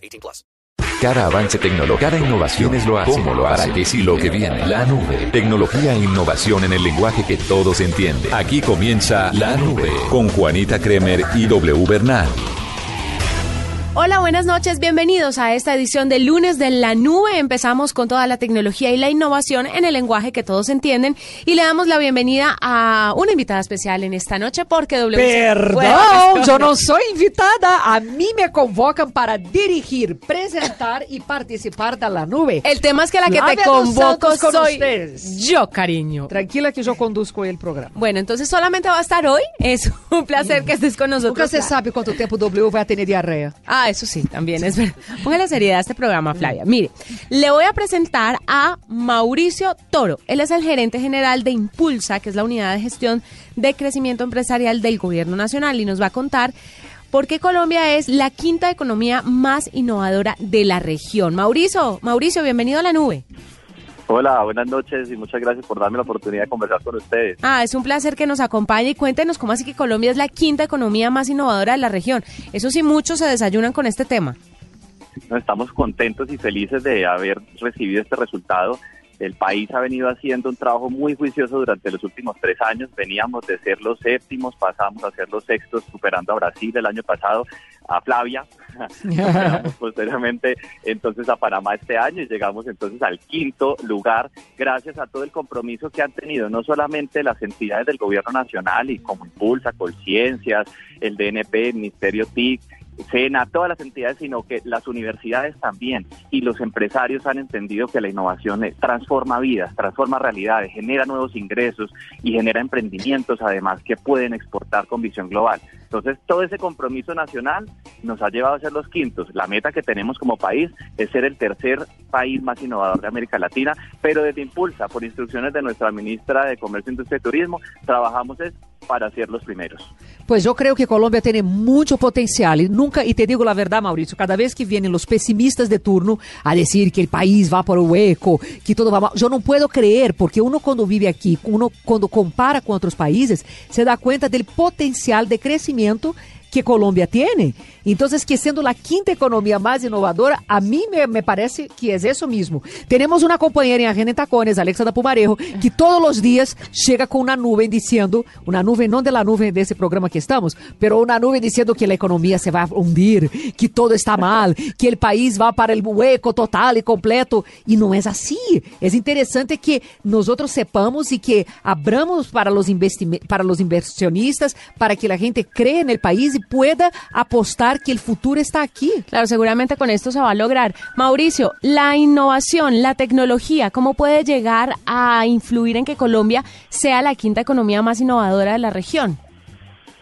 18 plus. Cada avance tecnológico, cada innovación es lo hace. ¿Cómo lo hace? ¿Para qué sí lo que viene? La nube. Tecnología e innovación en el lenguaje que todos entienden. Aquí comienza La Nube con Juanita Kremer y W Bernal. Hola, buenas noches, bienvenidos a esta edición de lunes de la nube. Empezamos con toda la tecnología y la innovación en el lenguaje que todos entienden y le damos la bienvenida a una invitada especial en esta noche porque W. Perdón, yo no soy invitada, a mí me convocan para dirigir, presentar y participar de la nube. El tema es que la que te convoco soy yo, cariño. Tranquila que yo conduzco el programa. Bueno, entonces solamente va a estar hoy. Es un placer que estés con nosotros. Nunca se sabe cuánto tiempo W va a tener diarrea. Ah, Ah, eso sí, también es verdad. Ponga la seriedad a este programa, Flavia. Mire, le voy a presentar a Mauricio Toro. Él es el gerente general de Impulsa, que es la unidad de gestión de crecimiento empresarial del Gobierno Nacional, y nos va a contar por qué Colombia es la quinta economía más innovadora de la región. Mauricio, Mauricio, bienvenido a la nube. Hola, buenas noches y muchas gracias por darme la oportunidad de conversar con ustedes. Ah, es un placer que nos acompañe y cuéntenos cómo así que Colombia es la quinta economía más innovadora de la región. Eso sí, muchos se desayunan con este tema. estamos contentos y felices de haber recibido este resultado el país ha venido haciendo un trabajo muy juicioso durante los últimos tres años. Veníamos de ser los séptimos, pasamos a ser los sextos, superando a Brasil el año pasado, a Flavia, posteriormente entonces a Panamá este año y llegamos entonces al quinto lugar gracias a todo el compromiso que han tenido no solamente las entidades del gobierno nacional y como Impulsa, Colciencias, el DNP, el Ministerio TIC, SENA, todas las entidades, sino que las universidades también y los empresarios han entendido que la innovación transforma vidas, transforma realidades, genera nuevos ingresos y genera emprendimientos además que pueden exportar con visión global. Entonces, todo ese compromiso nacional nos ha llevado a ser los quintos. La meta que tenemos como país es ser el tercer país más innovador de América Latina, pero desde Impulsa, por instrucciones de nuestra ministra de Comercio, Industria y Turismo, trabajamos es para ser los primeros. Pues yo creo que Colombia tiene mucho potencial y nunca, y te digo la verdad, Mauricio, cada vez que vienen los pesimistas de turno a decir que el país va por el hueco, que todo va mal, yo no puedo creer, porque uno cuando vive aquí, uno cuando compara con otros países, se da cuenta del potencial de crecimiento que Colombia tiene. Entonces, que siendo la quinta economía más innovadora, a mí me, me parece que es eso mismo. Tenemos una compañera en Agenda Tacones, Alexa da Pumarejo, que todos los días llega con una nube diciendo, una nube no de la nube de ese programa que estamos, pero una nube diciendo que la economía se va a hundir, que todo está mal, que el país va para el hueco total y completo. Y no es así. Es interesante que nosotros sepamos y que abramos para los, para los inversionistas, para que la gente cree en el país y pueda apostar que el futuro está aquí. Claro, seguramente con esto se va a lograr. Mauricio, la innovación, la tecnología, ¿cómo puede llegar a influir en que Colombia sea la quinta economía más innovadora de la región?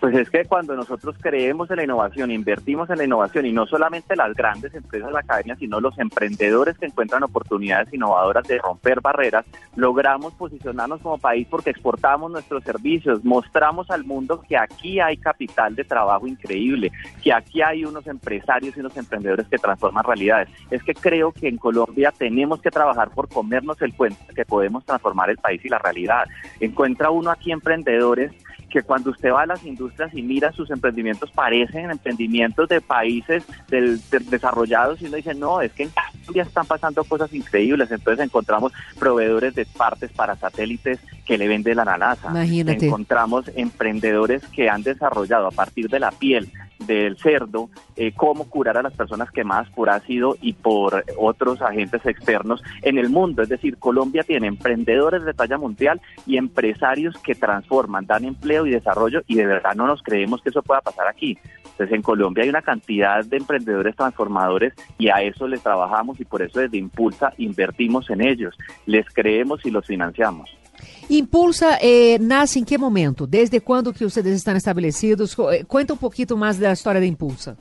Pues es que cuando nosotros creemos en la innovación, invertimos en la innovación y no solamente las grandes empresas de la academia, sino los emprendedores que encuentran oportunidades innovadoras de romper barreras, logramos posicionarnos como país porque exportamos nuestros servicios, mostramos al mundo que aquí hay capital de trabajo increíble, que aquí hay unos empresarios y unos emprendedores que transforman realidades. Es que creo que en Colombia tenemos que trabajar por comernos el cuento que podemos transformar el país y la realidad. Encuentra uno aquí emprendedores que cuando usted va a las industrias y mira sus emprendimientos parecen emprendimientos de países del, desarrollados y uno dice, no, es que en Colombia están pasando cosas increíbles. Entonces encontramos proveedores de partes para satélites que le venden la NASA. Imagínate. Encontramos emprendedores que han desarrollado a partir de la piel del cerdo, eh, cómo curar a las personas quemadas por ácido y por otros agentes externos en el mundo. Es decir, Colombia tiene emprendedores de talla mundial y empresarios que transforman, dan empleo y desarrollo y de verdad no nos creemos que eso pueda pasar aquí. Entonces en Colombia hay una cantidad de emprendedores transformadores y a eso les trabajamos y por eso desde Impulsa invertimos en ellos, les creemos y los financiamos. Impulsa eh, nace em que momento? Desde quando que vocês estão estabelecidos? Eh, Conta um pouquinho mais da história da Impulsa.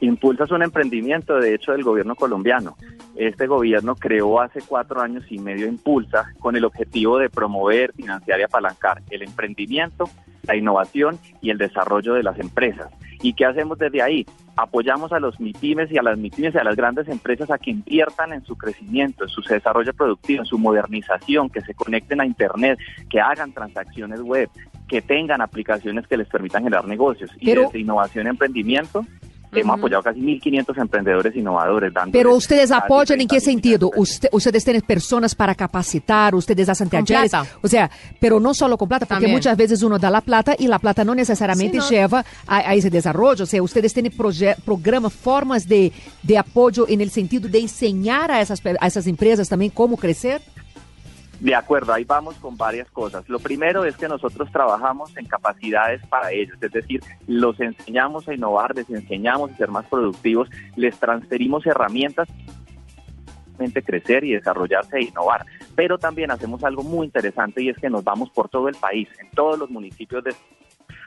Impulsa es un emprendimiento, de hecho, del gobierno colombiano. Este gobierno creó hace cuatro años y medio Impulsa con el objetivo de promover, financiar y apalancar el emprendimiento, la innovación y el desarrollo de las empresas. ¿Y qué hacemos desde ahí? Apoyamos a los MIPIMES y a las MIPIMES y a las grandes empresas a que inviertan en su crecimiento, en su desarrollo productivo, en su modernización, que se conecten a Internet, que hagan transacciones web, que tengan aplicaciones que les permitan generar negocios. Y desde innovación y emprendimiento hemos apoyado casi 1.500 emprendedores innovadores. Pero ustedes apoyan en 30 qué sentido? Usted- ustedes tienen personas para capacitar, ustedes hacen talleres. O sea, pero no solo con plata, porque También. muchas veces uno da la plata y la plata no necesariamente Sí, no. lleva a, a ese desarrollo. O sea, ustedes tienen programas, formas de, de apoyo en el sentido de enseñar a esas, a esas empresas también cómo crecer. De acuerdo, ahí vamos con varias cosas. Lo primero es que nosotros trabajamos en capacidades para ellos, es decir, los enseñamos a innovar, les enseñamos a ser más productivos, les transferimos herramientas crecer y desarrollarse e innovar. Pero también hacemos algo muy interesante y es que nos vamos por todo el país, en todos los municipios de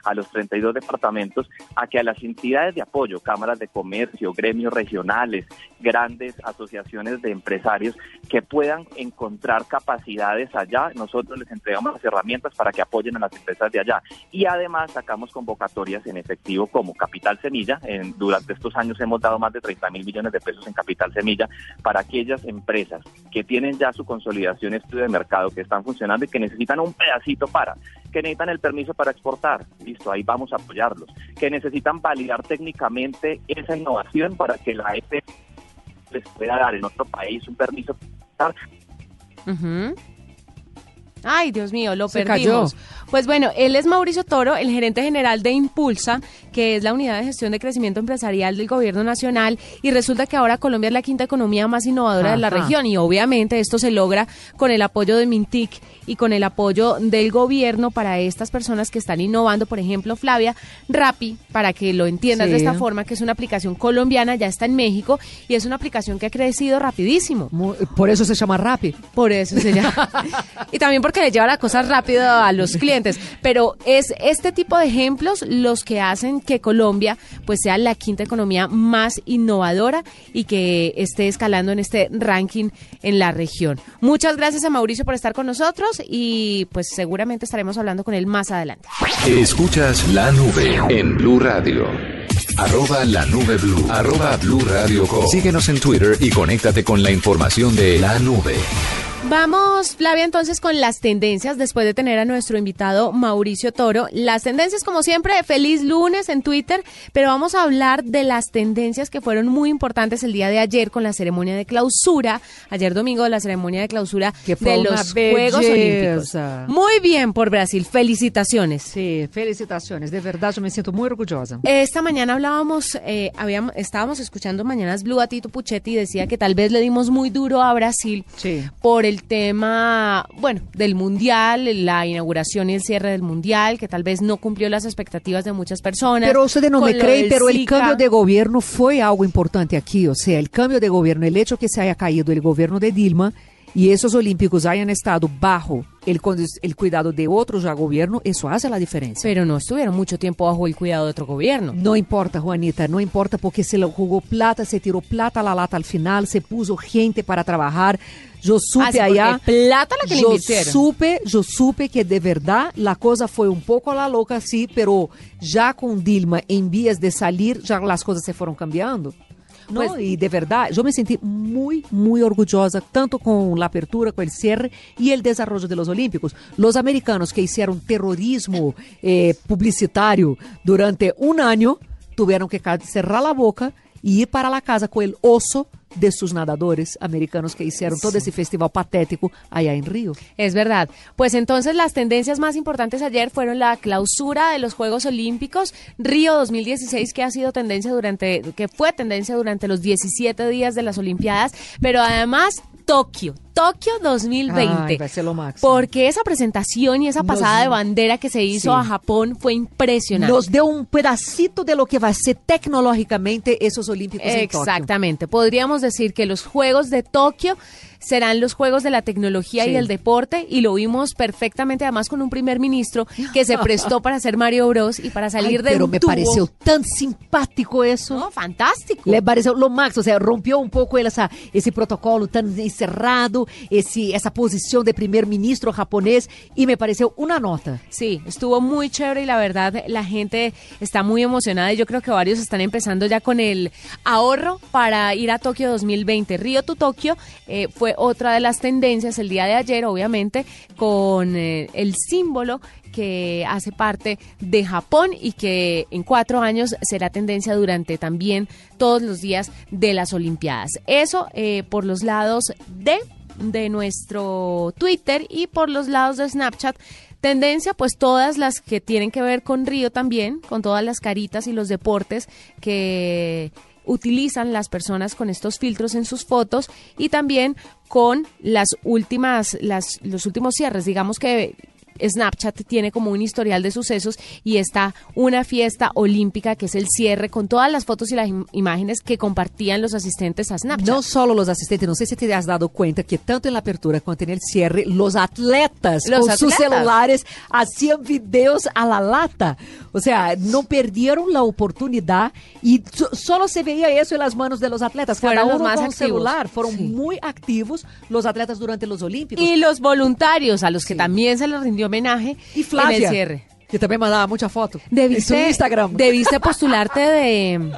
a los 32 departamentos, a que a las entidades de apoyo, cámaras de comercio, gremios regionales, grandes asociaciones de empresarios, que puedan encontrar capacidades allá, nosotros les entregamos las herramientas para que apoyen a las empresas de allá. Y además sacamos convocatorias en efectivo como Capital Semilla. Durante estos años hemos dado más de 30 mil millones de pesos en Capital Semilla para aquellas empresas que tienen ya su consolidación, estudio de mercado, que están funcionando y que necesitan un pedacito para, que necesitan el permiso para exportar. Listo, ahí vamos a apoyarlos. Que necesitan validar técnicamente esa innovación para que la EPE les pueda dar en otro país un permiso para exportar. Ujú. Ay, Dios mío, lo Se perdimos. cayó. Pues bueno, él es Mauricio Toro, el gerente general de Impulsa, que es la unidad de gestión de crecimiento empresarial del gobierno nacional, y resulta que ahora Colombia es la quinta economía más innovadora de la región, y obviamente esto se logra con el apoyo de Mintic y con el apoyo del gobierno para estas personas que están innovando, por ejemplo, Flavia, Rappi, para que lo entiendas de esta forma, que es una aplicación colombiana, ya está en México, y es una aplicación que ha crecido rapidísimo. Por eso se llama Rappi. Por eso se llama. y también porque le lleva la cosa rápido a los clientes. Pero es este tipo de ejemplos los que hacen que Colombia pues sea la quinta economía más innovadora y que esté escalando en este ranking en la región. Muchas gracias a Mauricio por estar con nosotros y pues seguramente estaremos hablando con él más adelante. Escuchas la nube en Blue Radio. Arroba la nube blue. Arroba blue radio com. Síguenos en Twitter y conéctate con la información de la nube. Vamos, Flavia, entonces con las tendencias, después de tener a nuestro invitado Mauricio Toro. Las tendencias, como siempre, feliz lunes en Twitter, pero vamos a hablar de las tendencias que fueron muy importantes el día de ayer con la ceremonia de clausura, ayer domingo la ceremonia de clausura de los Juegos Olímpicos. Muy bien por Brasil, felicitaciones. Sí, felicitaciones. De verdad, yo me siento muy orgullosa. Esta mañana hablábamos, eh, habíamos, estábamos escuchando Mañanas Blue a Tito Puchetti y decía que tal vez le dimos muy duro a Brasil Sí. por el tema, bueno, del Mundial, la inauguración y el cierre del Mundial, que tal vez no cumplió las expectativas de muchas personas. Pero ustedes no me del pero el Zika. cambio de gobierno fue algo importante aquí. O sea, el cambio de gobierno, el hecho que se haya caído el gobierno de Dilma y esos olímpicos hayan estado bajo el, cuidado de otro ya gobierno, eso hace la diferencia. Pero no estuvieron mucho tiempo bajo el cuidado de otro gobierno. No importa, Juanita, no importa porque se lo jugó plata, se tiró plata a la lata al final, se puso gente para trabajar. Yo supe Ah, allá. plata la que le yo invirtieron. supe, yo supe que de verdad la cosa fue un poco a la loca, sí, pero ya con Dilma en vías de salir, ya las cosas se fueron cambiando. ¿No? Pues- y de verdad, yo me sentí muy, muy orgullosa, tanto con la apertura, con el cierre y el desarrollo de los Olímpicos. Los americanos que hicieron terrorismo eh, publicitario durante un año tuvieron que cerrar la boca y ir para la casa con el oso de sus nadadores americanos que hicieron todo ese festival patético allá en Río. Es verdad. Pues entonces las tendencias más importantes ayer fueron la clausura de los Juegos Olímpicos, Río 2016 que ha sido tendencia durante que fue tendencia durante los 17 días de las Olimpiadas, pero además Tokio. Tokio 2020. Ay, va a lo máximo. Porque esa presentación y esa Nos- pasada de bandera que se hizo Sí. a Japón fue impresionante. Nos deu um pedacito de lo que vai ser tecnológicamente esos Olímpicos en Tokio. Exactamente. Podríamos decir que los Juegos de Tokio serán los Juegos de la Tecnología y del Deporte y lo vimos perfectamente además con un primer ministro que se prestó para hacer Mario Bros y para salir de pero un me tubo. pareceu tão simpático isso. No, fantástico. Le pareceu lo máximo, o sea, rompeu um pouco essa, esse protocolo tão encerrado, esse, essa posição de primeiro-ministro japonês, e me pareceu uma nota. Sí, estuvo muy chévere y la verdad la gente está muy emocionada y yo creo que varios están empezando ya con el ahorro para ir a Tokio 2020. Río to Tokio eh, fue otra de las tendencias el día de ayer, obviamente, con eh, el símbolo que hace parte de Japón y que en cuatro años será tendencia durante también todos los días de las Olimpiadas. Eso eh, por los lados de de nuestro Twitter y por los lados de Snapchat. Tendencia, pues todas las que tienen que ver con Río también, con todas las caritas y los deportes que utilizan las personas con estos filtros en sus fotos y también con las últimas, las, los últimos cierres. Digamos que Snapchat tiene como un historial de sucesos y está una fiesta olímpica que es el cierre con todas las fotos y las im- imágenes que compartían los asistentes a Snapchat. Não só os assistentes, não sei se te has dado conta que tanto na apertura quanto no cierre, os atletas Los seus atletas. celulares hacían videos a la lata. O sea, não perderam a oportunidade e so- solo se veía isso en las manos de los atletas. Cada Fueron los uno más con activos. celular. Fueron Sí. muy activos los atletas durante los Olímpicos. Y los voluntarios, a los que también se les rindió homenaje Y en Flavia, el cierre. que também mandava muita foto Debiste, en su Instagram. debiste postularte de,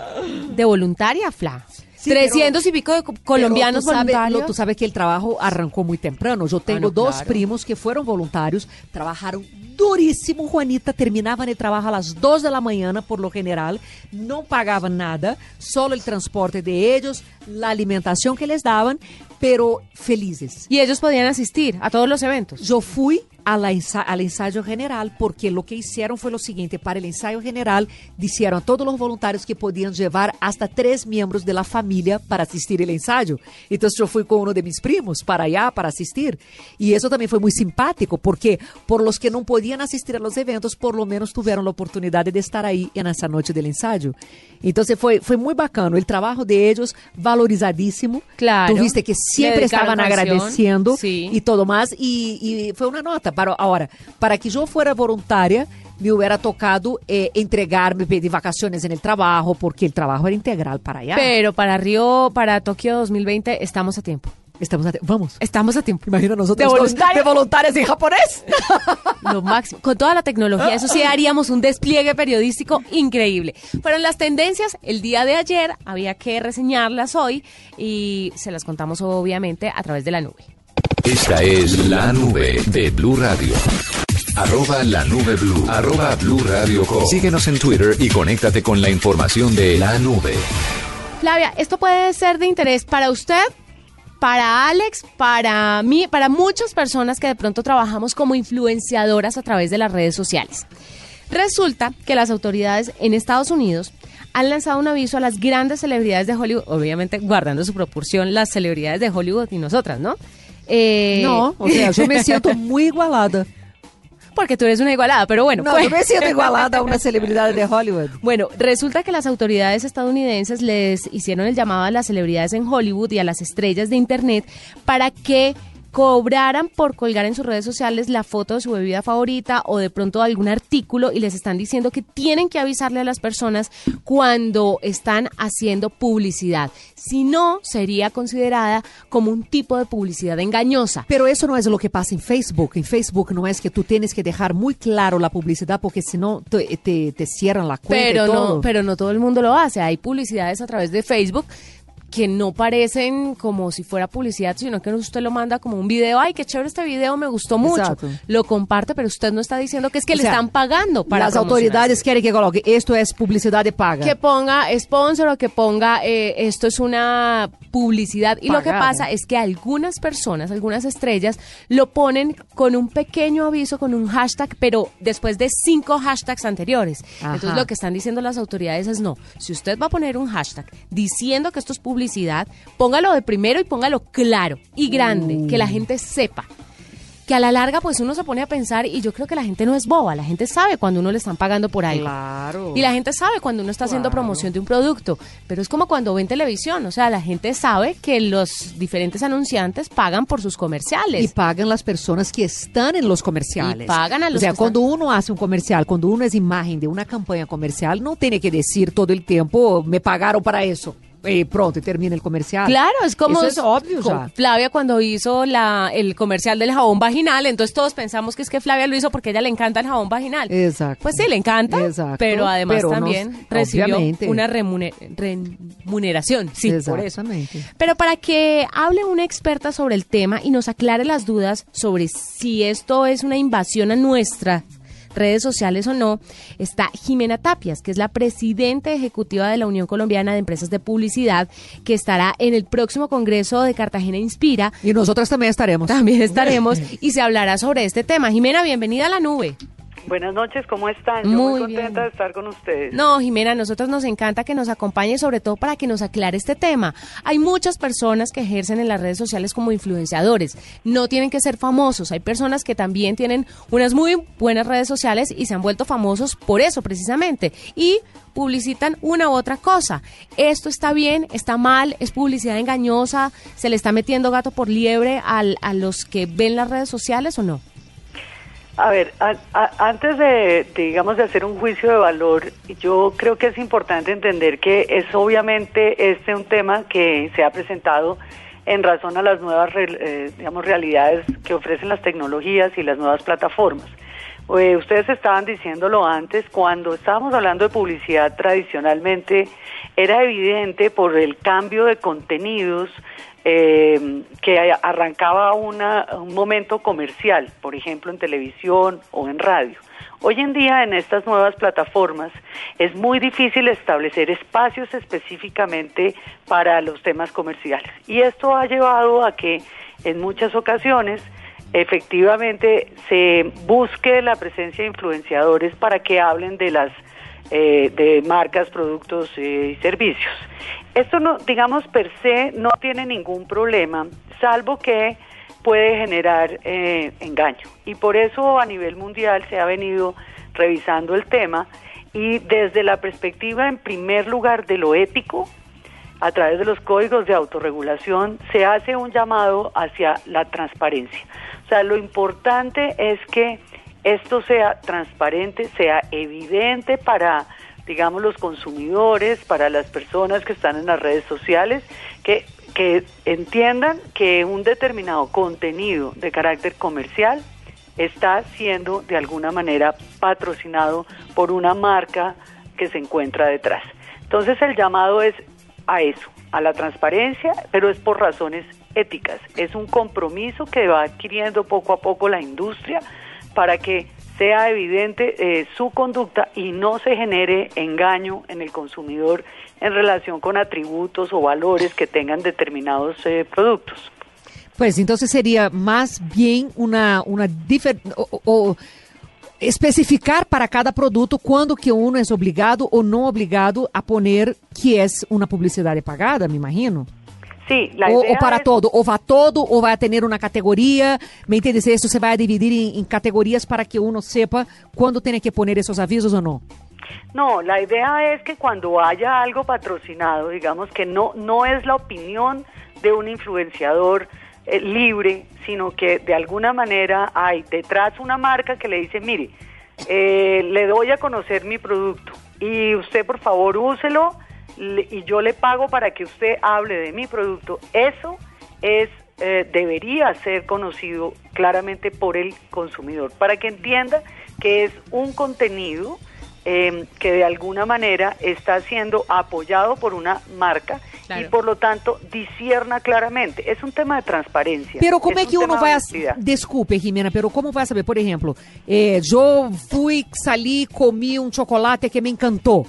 de voluntaria, Fla. Sí, 300 y pico de co- colombianos Pero tú sabes, voluntarios. lo- tú sabes que el trabajo arrancó muy temprano. Yo tengo no, dos claro. primos que fueron voluntarios, trabajaron durísimo, Juanita, terminaban el trabajo a las 2 de la mañana por lo general, no pagaban nada, solo el transporte de ellos, la alimentación que les daban, pero felices. Y ellos podían asistir a todos los eventos. Yo fui a la ensa- al ensayo general porque lo que hicieron fue lo siguiente, para el ensayo general dijeron a todos los voluntarios que podían llevar hasta tres miembros de la familia para asistir el ensayo. Entonces yo fui con uno de mis primos para allá para asistir y eso también fue muy simpático porque por los que no podían asistir a los eventos, por lo menos tuvieron la oportunidad de estar ahí en esa noche del ensayo. Entonces fue, fue muy bacano, el trabajo de ellos valorizadísimo. Claro. Tuviste que siempre estaban canción, agradeciendo sí. y todo más y, y fue una nota. Para, ahora, para que yo fuera voluntaria, me hubiera tocado eh, entregarme, pedir vacaciones en el trabajo, porque el trabajo era integral para allá. Pero para Río, para Tokio 2020, estamos a tiempo. Estamos a- vamos. Estamos a tiempo. Imagina nosotros De de voluntarias en japonés. Lo máximo. Con toda la tecnología, eso sí haríamos un despliegue periodístico increíble. Fueron las tendencias el día de ayer, había que reseñarlas hoy y se las contamos obviamente a través de la nube. Esta es la nube de Blue Radio. Arroba la nube blue. Arroba blue radio com. Síguenos en Twitter y conéctate con la información de la nube. Flavia, esto puede ser de interés para usted, para Alex, para mí, para muchas personas que de pronto trabajamos como influenciadoras a través de las redes sociales. Resulta que las autoridades en Estados Unidos han lanzado un aviso a las grandes celebridades de Hollywood, obviamente guardando su proporción las celebridades de Hollywood y nosotras, ¿no? Eh, No, o sea, yo me siento muy igualada. Porque tú eres una igualada, pero bueno. No, pues- yo me siento igualada a una celebridad de Hollywood. Bueno, resulta que las autoridades estadounidenses les hicieron el llamado a las celebridades en Hollywood y a las estrellas de Internet para que cobraran por colgar en sus redes sociales la foto de su bebida favorita o de pronto algún artículo y les están diciendo que tienen que avisarle a las personas cuando están haciendo publicidad. Si no, sería considerada como un tipo de publicidad engañosa. Pero eso no es lo que pasa en Facebook. En Facebook no es que tú tienes que dejar muy claro la publicidad porque si no te, te, te cierran la cuenta pero y todo. no, pero no todo el mundo lo hace. Hay publicidades a través de Facebook que no parecen como si fuera publicidad, sino que usted lo manda como un video. Ay, qué chévere este video, me gustó mucho. Exacto. Lo comparte, pero usted no está diciendo que es que O le sea, están pagando para Las autoridades quieren que coloque esto es publicidad de paga. que ponga sponsor o que ponga eh, esto es una publicidad y lo que pasa es que algunas personas, algunas estrellas lo ponen con un pequeño aviso, con un hashtag, pero después de cinco hashtags anteriores. Ajá. Entonces lo que están diciendo las autoridades es no, si usted va a poner un hashtag diciendo que esto es publicidad publicidad, póngalo de primero y póngalo claro y grande, que la gente sepa que a la larga pues uno se pone a pensar y yo creo que la gente no es boba, la gente sabe cuando uno le están pagando por algo. Claro. Y la gente sabe cuando uno está haciendo promoción de un producto, pero es como cuando ven televisión, o sea, la gente sabe que los diferentes anunciantes pagan por sus comerciales. Y pagan las personas que están en los comerciales. Y pagan a los O sea, que cuando uno hace un comercial, cuando uno es imagen de una campaña comercial, no tiene que decir todo el tiempo, me pagaron para eso. Y pronto, y termina el comercial. Claro, es como Eso es obvio, o como sea. Flavia cuando hizo la, el comercial del jabón vaginal, entonces todos pensamos que es que Flavia lo hizo porque a ella le encanta el jabón vaginal. Exacto. Pues sí, le encanta, Exacto, pero además pero también recibió obviamente. una remune- remuneración. Sí, por eso. Pero para que hable una experta sobre el tema y nos aclare las dudas sobre si esto es una invasión a nuestras redes sociales o no, está Jimena Tapias, que es la presidenta ejecutiva de la Unión Colombiana de Empresas de Publicidad, que estará en el próximo Congreso de Cartagena Inspira. Y nosotras también estaremos. También estaremos y se hablará sobre este tema. Jimena, bienvenida a la nube. Buenas noches, ¿cómo están? Yo Muy muy contenta bien. de estar con ustedes. No, Jimena, a nosotros nos encanta que nos acompañe, sobre todo para que nos aclare este tema. Hay muchas personas que ejercen en las redes sociales como influenciadores. No tienen que ser famosos. Hay personas que también tienen unas muy buenas redes sociales y se han vuelto famosos por eso, precisamente. Y publicitan una u otra cosa. ¿Esto está bien? ¿Está mal? ¿Es publicidad engañosa? ¿Se le está metiendo gato por liebre al- a los que ven las redes sociales o no? A ver, antes de, digamos, de hacer un juicio de valor, yo creo que es importante entender que es obviamente este un tema que se ha presentado en razón a las nuevas, eh, digamos, realidades que ofrecen las tecnologías y las nuevas plataformas. Eh, ustedes estaban diciéndolo antes, cuando estábamos hablando de publicidad tradicionalmente, era evidente por el cambio de contenidos eh, que arrancaba una, un momento comercial, por ejemplo en televisión o en radio. Hoy en día en estas nuevas plataformas es muy difícil establecer espacios específicamente para los temas comerciales y esto ha llevado a que en muchas ocasiones efectivamente se busque la presencia de influenciadores para que hablen de las eh, de marcas, productos eh, y servicios. Esto no, digamos per se no tiene ningún problema, salvo que puede generar eh, engaño. Y por eso a nivel mundial se ha venido revisando el tema y desde la perspectiva, en primer lugar, de lo ético, a través de los códigos de autorregulación, se hace un llamado hacia la transparencia. O sea, lo importante es que esto sea transparente, sea evidente para, digamos, los consumidores, para las personas que están en las redes sociales, que, que entiendan que un determinado contenido de carácter comercial está siendo de alguna manera patrocinado por una marca que se encuentra detrás. Entonces el llamado es a eso, a la transparencia, pero es por razones éticas. Es un compromiso que va adquiriendo poco a poco la industria para que sea evidente eh, su conducta y no se genere engaño en el consumidor en relación con atributos o valores que tengan determinados eh, productos. Pues entonces sería más bien una, una difer- o, o especificar para cada produto quando que uno é obrigado ou não obrigado a poner que é uma publicidade pagada, me imagino. Sí, la idea ou para es- todo, ou vai todo, ou vai ter uma categoria, me entendes? Isso você vai dividir em, em categorias para que uno sepa quando tem que poner esses avisos ou não. No, la idea es que cuando haya algo patrocinado, digamos que no, no es la opinión de un influenciador eh, libre, sino que de alguna manera hay detrás una marca que le dice, mire, eh, le doy a conocer mi producto y usted por favor úselo y yo le pago para que usted hable de mi producto. Eso es eh, debería ser conocido claramente por el consumidor para que entienda que es un contenido eh, que de alguna manera está siendo apoyado por una marca Claro. y por lo tanto disierna claramente. Es un tema de transparencia. Pero como es é que un uno vai... honestidad. Desculpe, Jimena, pero como vai saber? Por exemplo, eh, eu fui, sali, comi um chocolate que me encantou.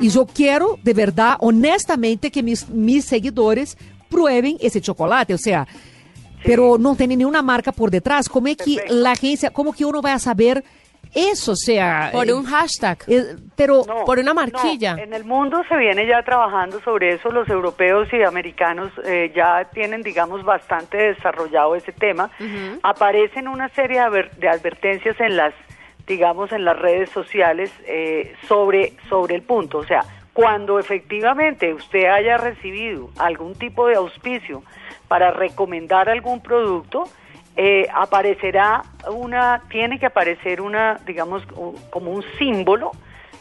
E eu quero, de verdade, honestamente, que mis, mis seguidores prueben esse chocolate. Ou seja, pero não tem nenhuma marca por detrás. Como é que a agência, como que uno vai saber eso sea... Por eh, un hashtag. eh, pero No, Por una no, marquilla. en el mundo se viene ya trabajando sobre eso. Los europeos y americanos eh, ya tienen, digamos, bastante desarrollado ese tema. Aparecen una serie de, adver- de advertencias en las, digamos, en las redes sociales eh, sobre, sobre el punto. O sea, cuando efectivamente usted haya recibido algún tipo de auspicio para recomendar algún producto, eh, aparecerá una, tiene que aparecer una, digamos, como un símbolo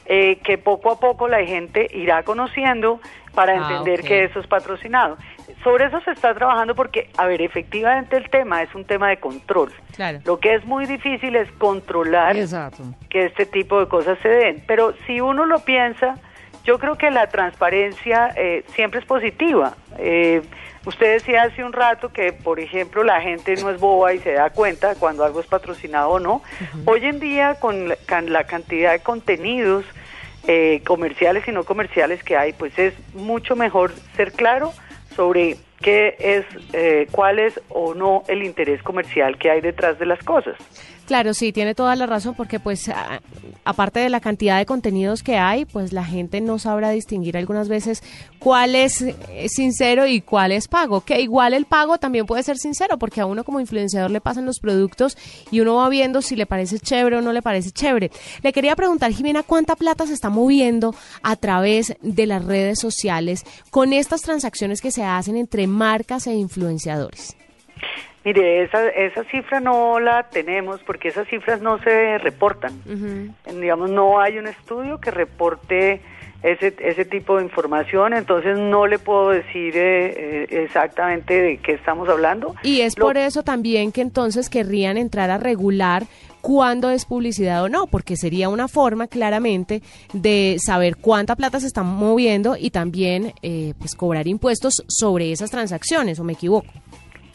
eh, que poco a poco la gente irá conociendo para Ah, entender que eso es patrocinado. Sobre eso se está trabajando porque, a ver, efectivamente el tema es un tema de control. Claro. Lo que es muy difícil es controlar Exacto. que este tipo de cosas se den. Pero si uno lo piensa, yo creo que la transparencia eh, siempre es positiva. Eh, usted decía hace un rato que, por ejemplo, la gente no es boba y se da cuenta cuando algo es patrocinado o no. Hoy en día, con la, la cantidad de contenidos eh, comerciales y no comerciales que hay, pues es mucho mejor ser claro sobre qué es, eh, cuál es o no el interés comercial que hay detrás de las cosas. Claro, sí, tiene toda la razón porque pues aparte de la cantidad de contenidos que hay, pues la gente no sabrá distinguir algunas veces cuál es eh, sincero y cuál es pago, que igual el pago también puede ser sincero porque a uno como influenciador le pasan los productos y uno va viendo si le parece chévere o no le parece chévere. Le quería preguntar, Jimena, ¿cuánta plata se está moviendo a través de las redes sociales con estas transacciones que se hacen entre marcas e influenciadores? Mire, esa, esa cifra no la tenemos porque esas cifras no se reportan. Digamos, no hay un estudio que reporte ese, ese tipo de información, entonces no le puedo decir eh, eh, exactamente de qué estamos hablando. Y es Lo- por eso también que entonces querrían entrar a regular cuándo es publicidad o no, porque sería una forma claramente de saber cuánta plata se está moviendo y también eh, pues cobrar impuestos sobre esas transacciones, ¿o me equivoco?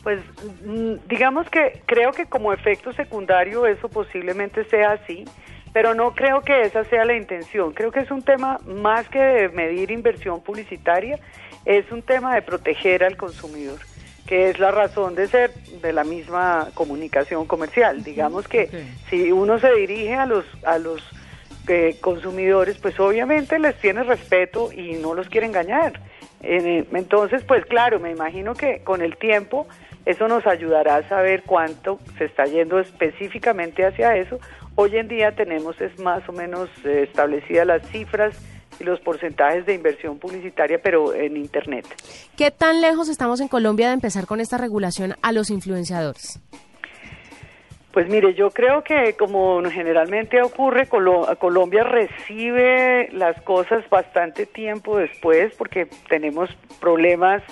Pues mm, digamos que creo que como efecto secundario eso posiblemente sea así, pero no creo que esa sea la intención. Creo que es un tema más que de medir inversión publicitaria, es un tema de proteger al consumidor, que es la razón de ser de la misma comunicación comercial. Digamos que si uno se dirige a los a los eh, consumidores, pues obviamente les tiene respeto y no los quiere engañar. Eh, entonces, pues claro, me imagino que con el tiempo eso nos ayudará a saber cuánto se está yendo específicamente hacia eso. Hoy en día tenemos es más o menos eh, establecidas las cifras y los porcentajes de inversión publicitaria, pero en Internet. ¿Qué tan lejos estamos en Colombia de empezar con esta regulación a los influenciadores? Pues mire, yo creo que como generalmente ocurre, Colo- Colombia recibe las cosas bastante tiempo después porque tenemos problemas,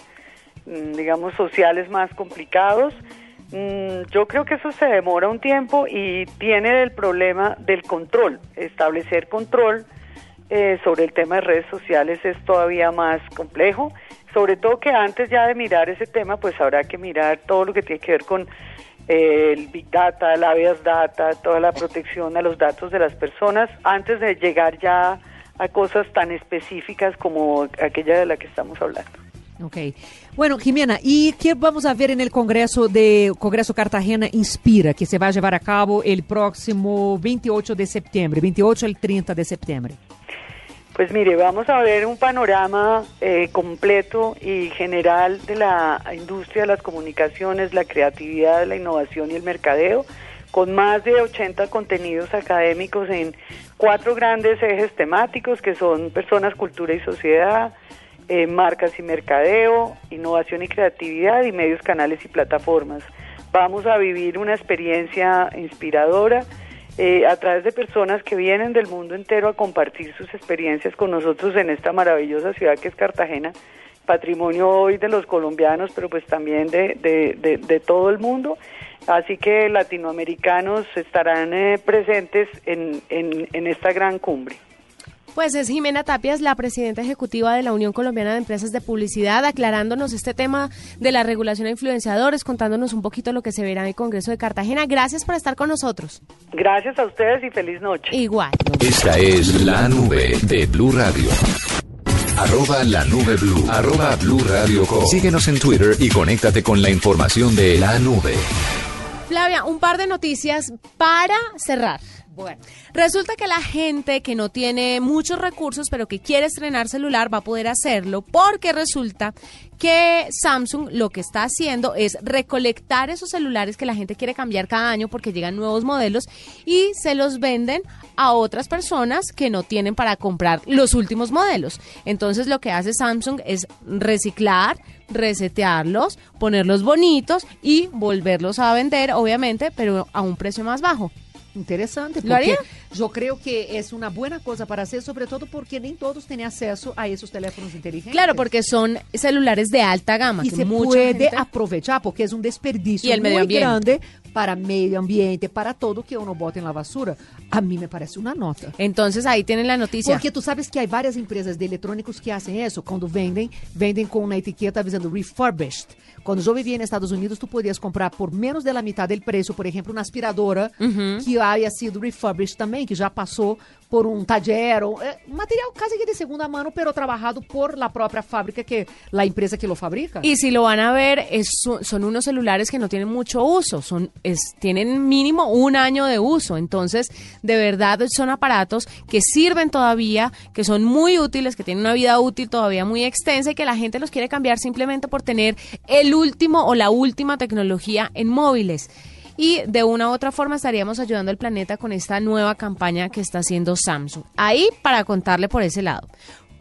digamos, sociales más complicados. Mm, Yo creo que eso se demora un tiempo y tiene el problema del control. Establecer control eh, sobre el tema de redes sociales es todavía más complejo. Sobre todo que antes ya de mirar ese tema, pues habrá que mirar todo lo que tiene que ver con eh, el Big Data, la Bias Data, toda la protección a los datos de las personas, antes de llegar ya a cosas tan específicas como aquella de la que estamos hablando. Ok. Bueno, Jimena, ¿y qué vamos a ver en el Congreso de Congreso Cartagena Inspira, que se va a llevar a cabo el próximo 28 de septiembre, 28 al 30 de septiembre? Pues mire, vamos a ver un panorama eh, completo y general de la industria de las comunicaciones, la creatividad, la innovación y el mercadeo, con más de 80 contenidos académicos en cuatro grandes ejes temáticos que son personas, cultura y sociedad, eh, marcas y mercadeo, innovación y creatividad y medios, canales y plataformas. Vamos a vivir una experiencia inspiradora eh, a través de personas que vienen del mundo entero a compartir sus experiencias con nosotros en esta maravillosa ciudad que es Cartagena, patrimonio hoy de los colombianos, pero pues también de, de, de, todo el mundo. Así que latinoamericanos estarán eh, presentes en, en, en esta gran cumbre. Pues es Jimena Tapias, la presidenta ejecutiva de la Unión Colombiana de Empresas de Publicidad, aclarándonos este tema de la regulación a influenciadores, contándonos un poquito lo que se verá en el Congreso de Cartagena. Gracias por estar con nosotros. Gracias a ustedes y feliz noche. Igual. Esta es la nube de Blue Radio. Arroba la nube blue. Arroba blue radio com. Síguenos en Twitter y conéctate con la información de la nube. Flavia, un par de noticias para cerrar. Resulta que la gente que no tiene muchos recursos pero que quiere estrenar celular va a poder hacerlo porque resulta que Samsung lo que está haciendo es recolectar esos celulares que la gente quiere cambiar cada año porque llegan nuevos modelos y se los venden a otras personas que no tienen para comprar los últimos modelos. Entonces lo que hace Samsung es reciclar, resetearlos, ponerlos bonitos y volverlos a vender, obviamente, pero a un precio más bajo. Interessante, porque eu creio que é uma boa coisa para ser, sobretudo porque nem todos têm acesso a esses teléfonos inteligentes. Claro, porque son celulares de alta gama. E se pode gente- aproveitar, porque é um desperdício muito grande para meio ambiente, para todo que uno bota na vassoura. A mim me parece uma nota. Entonces ahí tienen la noticia. Porque tu sabes que há várias empresas de eletrônicos que fazem isso, quando vendem, vendem com uma etiqueta avisando refurbished. Quando eu vivia nos Estados Unidos, tu podias comprar por menos da metade do preço, por exemplo, uma aspiradora que havia sido refurbished também, que já passou por um taller, ou, é, material quase que de segunda mão, pero trabalhado por la própria fábrica, que la empresa que lo fabrica. Y si lo van a ver, es- son unos celulares que no tienen mucho uso, son, es, tienen mínimo un año de uso. Entonces, de verdad, son aparatos que sirven todavía, que son muy útiles, que tienen una vida útil todavía muy extensa y que la gente los quiere cambiar simplemente por tener el último o la última tecnología en móviles. Y de una u otra forma estaríamos ayudando al planeta con esta nueva campaña que está haciendo Samsung. Ahí para contarle por ese lado.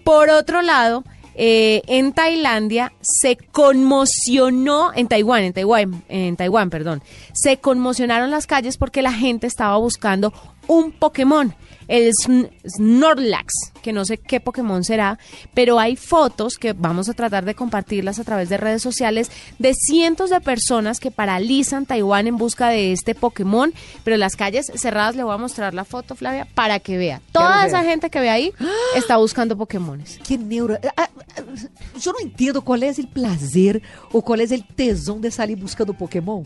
Por otro lado, eh, en Tailandia se conmocionó, en Taiwán, en Taiwán, en Taiwán, perdón, se conmocionaron las calles porque la gente estaba buscando un Pokémon, el Sn- Snorlax, que no sé qué Pokémon será, pero hay fotos que vamos a tratar de compartirlas a través de redes sociales de cientos de personas que paralizan Taiwán en busca de este Pokémon, pero las calles cerradas le voy a mostrar la foto, Flavia, para que vea. Toda esa gente que ve ahí está buscando Pokémones. Que neura. Ah, ah, Eu não entendo qual é o prazer ou qual é o tesão de sair buscando Pokémon.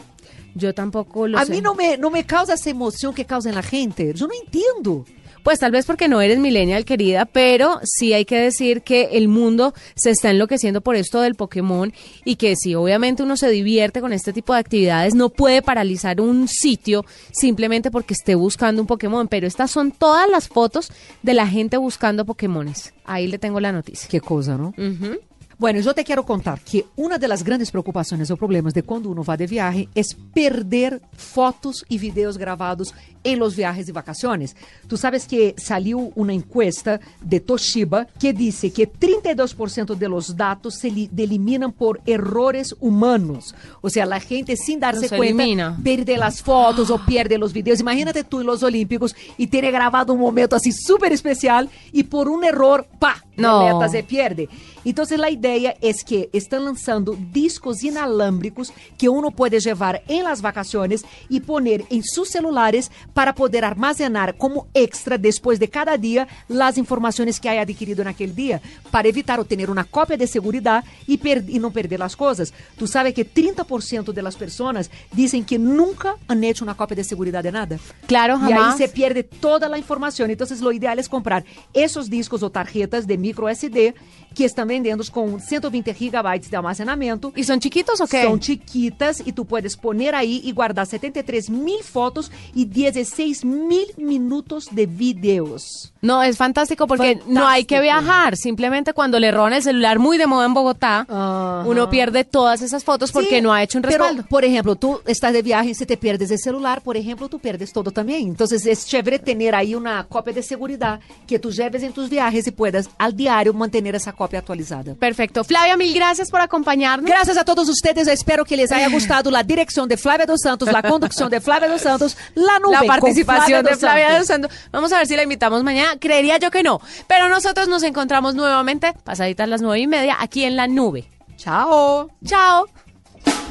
Yo tampoco lo a sé. mí no me, no me causa esa emoción que causa en la gente. Yo no entiendo. Pues tal vez porque no eres millennial, querida, pero sí hay que decir que el mundo se está enloqueciendo por esto del Pokémon y que si obviamente uno se divierte con este tipo de actividades, no puede paralizar un sitio simplemente porque esté buscando un Pokémon. Pero estas son todas las fotos de la gente buscando Pokémones. Ahí le tengo la noticia. Que coisa, não? Ujú. Bueno, eu te quero contar que uma das grandes preocupações ou problemas de quando uno vai de viagem é perder fotos e videos gravados em los viajes e vacaciones. Tu sabes que saiu uma encuesta de Toshiba que disse que 32% de los dados se li- deliminan por errores humanos. Ou seja, a gente sem dar-se Los cuenta elimina. perde as fotos ou perde os videos. Imagínate tu em los Olímpicos e ter gravado um momento assim super especial e por um error, pá, No. deleta, se pierde. Então, a ideia é que estão lançando discos inalámbricos que uno pode levar em las vacaciones e poner em seus celulares para poder armazenar como extra depois de cada dia as informações que haya adquirido naquele dia, para evitar ou ter uma cópia de segurança e, per e não perder as coisas. Tu sabe que 30% das pessoas dizem que nunca han hecho uma cópia de segurança de nada. Claro, Y ahí jamás. se pierde toda la información. Entonces, lo ideal es comprar esos discos o tarjetas de micro micro SD que están vendiendo con 120 gigabytes de almacenamiento. ¿Y son chiquitos o qué? Son chiquitas y tú puedes poner ahí y guardar 73 mil fotos y 16 mil minutos de videos. No, es fantástico porque no hay que Fantástico. viajar. Simplemente cuando le roban el celular muy de moda en Bogotá, Ajá. uno pierde todas esas fotos porque Sí, no ha hecho un pero, respaldo. por ejemplo, tú estás de viaje y se te pierdes el celular, por ejemplo, tú pierdes todo también. Entonces es chévere tener ahí una copia de seguridad que tú lleves en tus viajes y puedas al diario mantener esa copia actualizada. Perfecto. Flavia, mil gracias por acompañarnos. Gracias a todos ustedes, eu espero que les haya gustado la dirección de Flavia dos Santos, la conducción de Flavia dos Santos, la nube la participación de Flavia dos Santos. Vamos a ver si la invitamos mañana. Creería yo que no. Pero nosotros nos encontramos nuevamente, pasaditas las nueve y media, aquí en la nube. Chao. Chao.